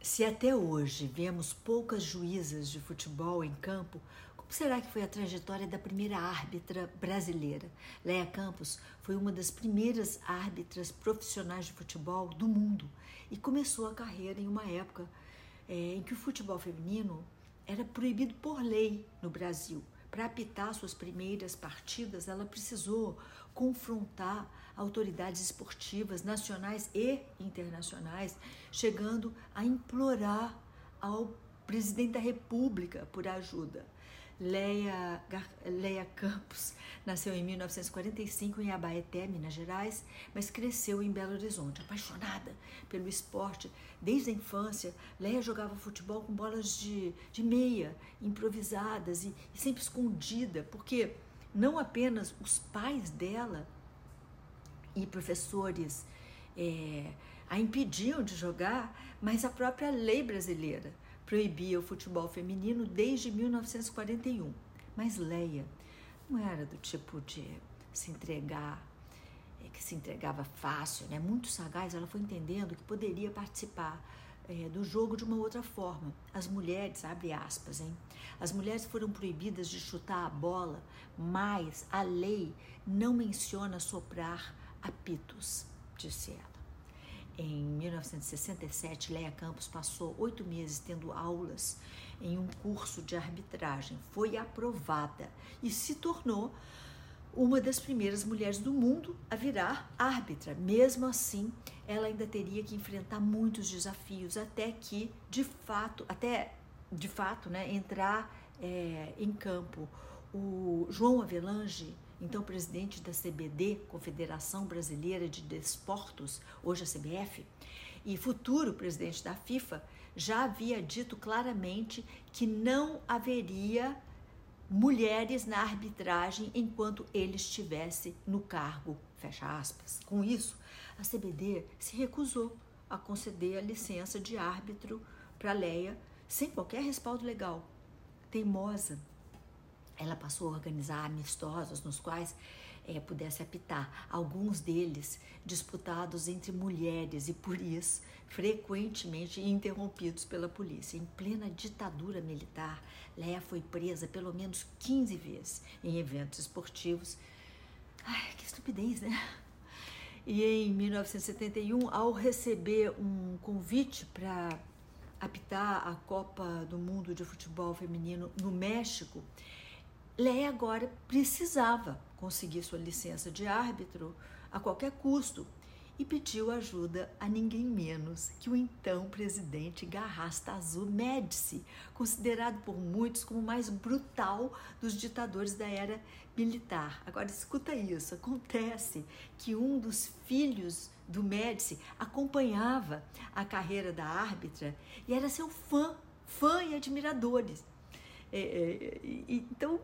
Se até hoje vemos poucas juízas de futebol em campo, como será que foi a trajetória da primeira árbitra brasileira? Leia Campos foi uma das primeiras árbitras profissionais de futebol do mundo e começou a carreira em uma época é, em que o futebol feminino era proibido por lei no Brasil. Para apitar suas primeiras partidas, ela precisou confrontar autoridades esportivas nacionais e internacionais, chegando a implorar ao presidente da República por ajuda. Leia, Leia Campos nasceu em 1945 em Abaeté, Minas Gerais, mas cresceu em Belo Horizonte. Apaixonada pelo esporte desde a infância, Leia jogava futebol com bolas de, de meia, improvisadas e, e sempre escondida, porque não apenas os pais dela e professores é, a impediam de jogar, mas a própria lei brasileira proibia o futebol feminino desde 1941. Mas Leia não era do tipo de se entregar, é, que se entregava fácil, né? Muito sagaz, ela foi entendendo que poderia participar é, do jogo de uma outra forma. As mulheres, abre aspas, hein? As mulheres foram proibidas de chutar a bola, mas a lei não menciona soprar apitos, disse ela. Em 1967, Leia Campos passou oito meses tendo aulas em um curso de arbitragem. Foi aprovada e se tornou uma das primeiras mulheres do mundo a virar árbitra. Mesmo assim, ela ainda teria que enfrentar muitos desafios até que, de fato, até de fato, né, entrar é, em campo. O João Avelange então presidente da CBD, Confederação Brasileira de Desportos, hoje a CBF, e futuro presidente da FIFA, já havia dito claramente que não haveria mulheres na arbitragem enquanto ele estivesse no cargo, fecha aspas. Com isso, a CBD se recusou a conceder a licença de árbitro para Leia sem qualquer respaldo legal. Teimosa, ela passou a organizar amistosos nos quais é, pudesse apitar, alguns deles disputados entre mulheres e por isso frequentemente interrompidos pela polícia. Em plena ditadura militar, Leia foi presa pelo menos 15 vezes em eventos esportivos. Ai, que estupidez, né? E em 1971, ao receber um convite para apitar a Copa do Mundo de Futebol Feminino no México, Leia agora precisava conseguir sua licença de árbitro a qualquer custo e pediu ajuda a ninguém menos que o então presidente Garrastazu Médici, considerado por muitos como o mais brutal dos ditadores da era militar. Agora escuta isso, acontece que um dos filhos do Médici acompanhava a carreira da árbitra e era seu fã, fã e admiradores. É, é, então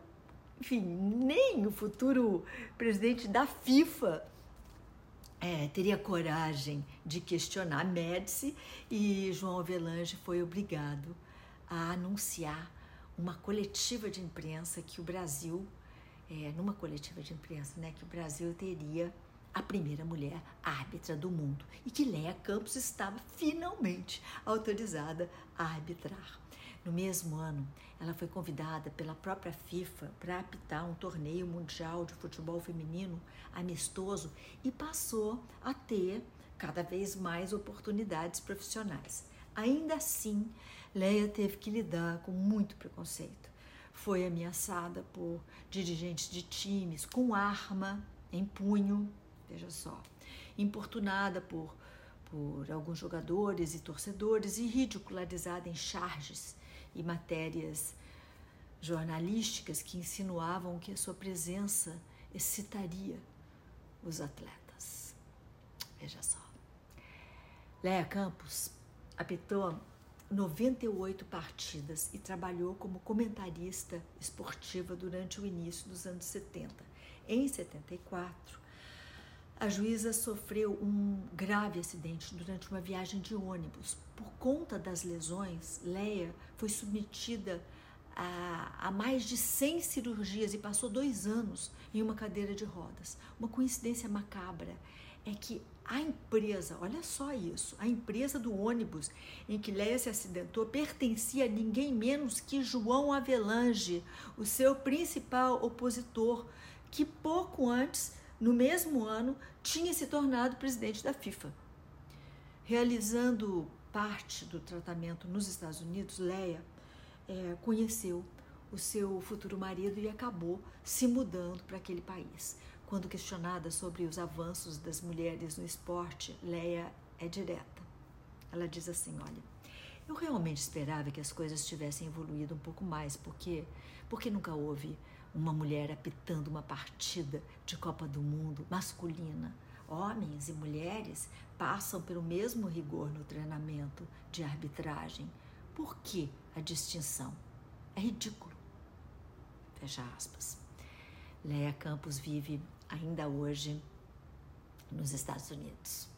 enfim, nem o futuro presidente da FIFA é, teria coragem de questionar Médici e João Avelange foi obrigado a anunciar uma coletiva de imprensa que o Brasil, é, numa coletiva de imprensa, né, que o Brasil teria a primeira mulher árbitra do mundo e que Leia Campos estava finalmente autorizada a arbitrar. No mesmo ano, ela foi convidada pela própria FIFA para apitar um torneio mundial de futebol feminino amistoso e passou a ter cada vez mais oportunidades profissionais. Ainda assim, Leia teve que lidar com muito preconceito. Foi ameaçada por dirigentes de times com arma em punho, veja só, importunada por, por alguns jogadores e torcedores e ridicularizada em charges e matérias jornalísticas que insinuavam que a sua presença excitaria os atletas. Veja só. Leia Campos apitou 98 partidas e trabalhou como comentarista esportiva durante o início dos anos 70. Em 74, a juíza sofreu um grave acidente durante uma viagem de ônibus. Por conta das lesões, Leia foi submetida a, a, mais de 100 cirurgias e passou dois anos em uma cadeira de rodas. Uma coincidência macabra é que a empresa, olha só isso, a empresa do ônibus em que Leia se acidentou pertencia a ninguém menos que João Avelange, o seu principal opositor, que pouco antes, no mesmo ano, tinha se tornado presidente da FIFA. Realizando parte do tratamento nos Estados Unidos, Leia é, conheceu o seu futuro marido e acabou se mudando para aquele país. Quando questionada sobre os avanços das mulheres no esporte, Leia é direta. Ela diz assim: Olha, eu realmente esperava que as coisas tivessem evoluído um pouco mais, porque, porque nunca houve uma mulher apitando uma partida de Copa do Mundo masculina. Homens e mulheres passam pelo mesmo rigor no treinamento de arbitragem. Por que a distinção? É ridículo. Fecha aspas. Leia Campos vive ainda hoje nos Estados Unidos.